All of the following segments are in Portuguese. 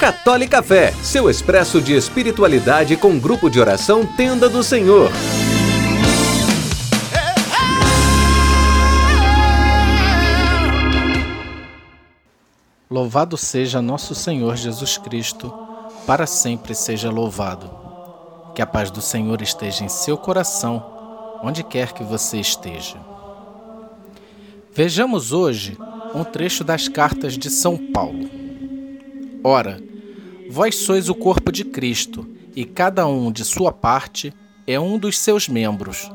Católica Fé, seu expresso de espiritualidade com grupo de oração Tenda do Senhor. Louvado seja nosso Senhor Jesus Cristo, para sempre seja louvado. Que a paz do Senhor esteja em seu coração, onde quer que você esteja. Vejamos hoje um trecho das cartas de São Paulo. Ora, vós sois o corpo de Cristo, e cada um de sua parte é um dos seus membros.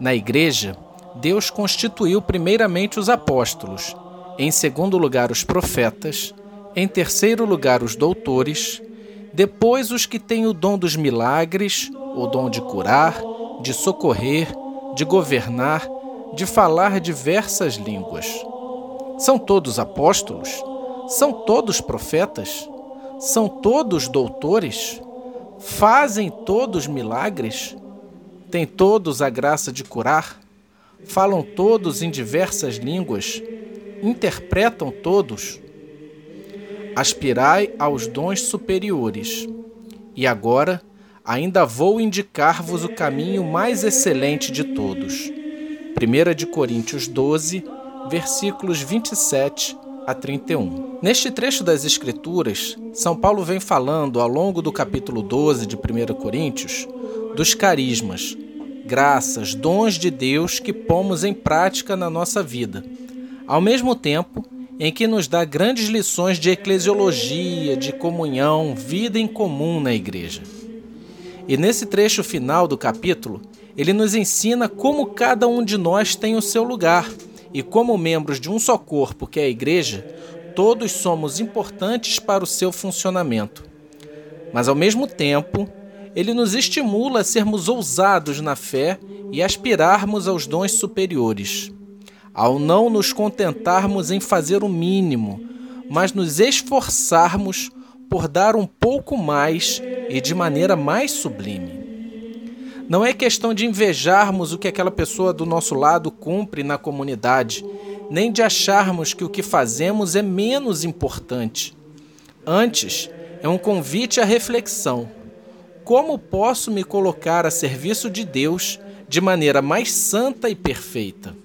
Na Igreja, Deus constituiu primeiramente os apóstolos, em segundo lugar os profetas, em terceiro lugar os doutores, depois os que têm o dom dos milagres, o dom de curar, de socorrer, de governar, de falar diversas línguas. São todos apóstolos? São todos profetas? São todos doutores? Fazem todos milagres? Têm todos a graça de curar? Falam todos em diversas línguas? Interpretam todos? Aspirai aos dons superiores. E agora, ainda vou indicar-vos o caminho mais excelente de todos. 1 de Coríntios 12, versículos 27 a 31. Neste trecho das Escrituras, São Paulo vem falando ao longo do capítulo 12 de 1 Coríntios dos carismas, graças, dons de Deus que pomos em prática na nossa vida, ao mesmo tempo em que nos dá grandes lições de eclesiologia, de comunhão, vida em comum na igreja. E nesse trecho final do capítulo, ele nos ensina como cada um de nós tem o seu lugar e como membros de um só corpo, que é a igreja, todos somos importantes para o seu funcionamento. Mas ao mesmo tempo, ele nos estimula a sermos ousados na fé e aspirarmos aos dons superiores. Ao não nos contentarmos em fazer o mínimo, mas nos esforçarmos por dar um pouco mais e de maneira mais sublime. Não é questão de invejarmos o que aquela pessoa do nosso lado cumpre na comunidade, nem de acharmos que o que fazemos é menos importante. Antes, é um convite à reflexão. Como posso me colocar a serviço de Deus de maneira mais santa e perfeita?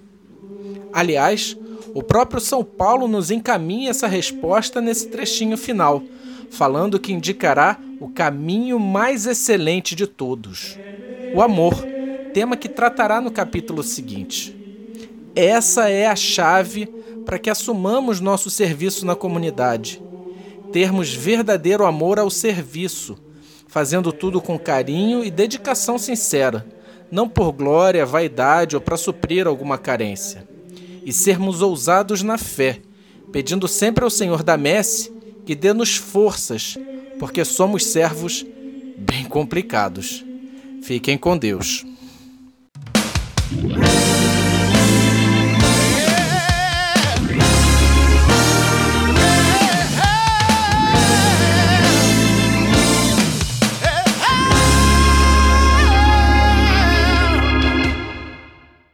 Aliás, o próprio São Paulo nos encaminha essa resposta nesse trechinho final, falando que indicará o caminho mais excelente de todos o amor, tema que tratará no capítulo seguinte. Essa é a chave para que assumamos nosso serviço na comunidade. Termos verdadeiro amor ao serviço, fazendo tudo com carinho e dedicação sincera, não por glória, vaidade ou para suprir alguma carência. E sermos ousados na fé, pedindo sempre ao Senhor da messe que dê-nos forças, porque somos servos bem complicados. Fiquem com Deus.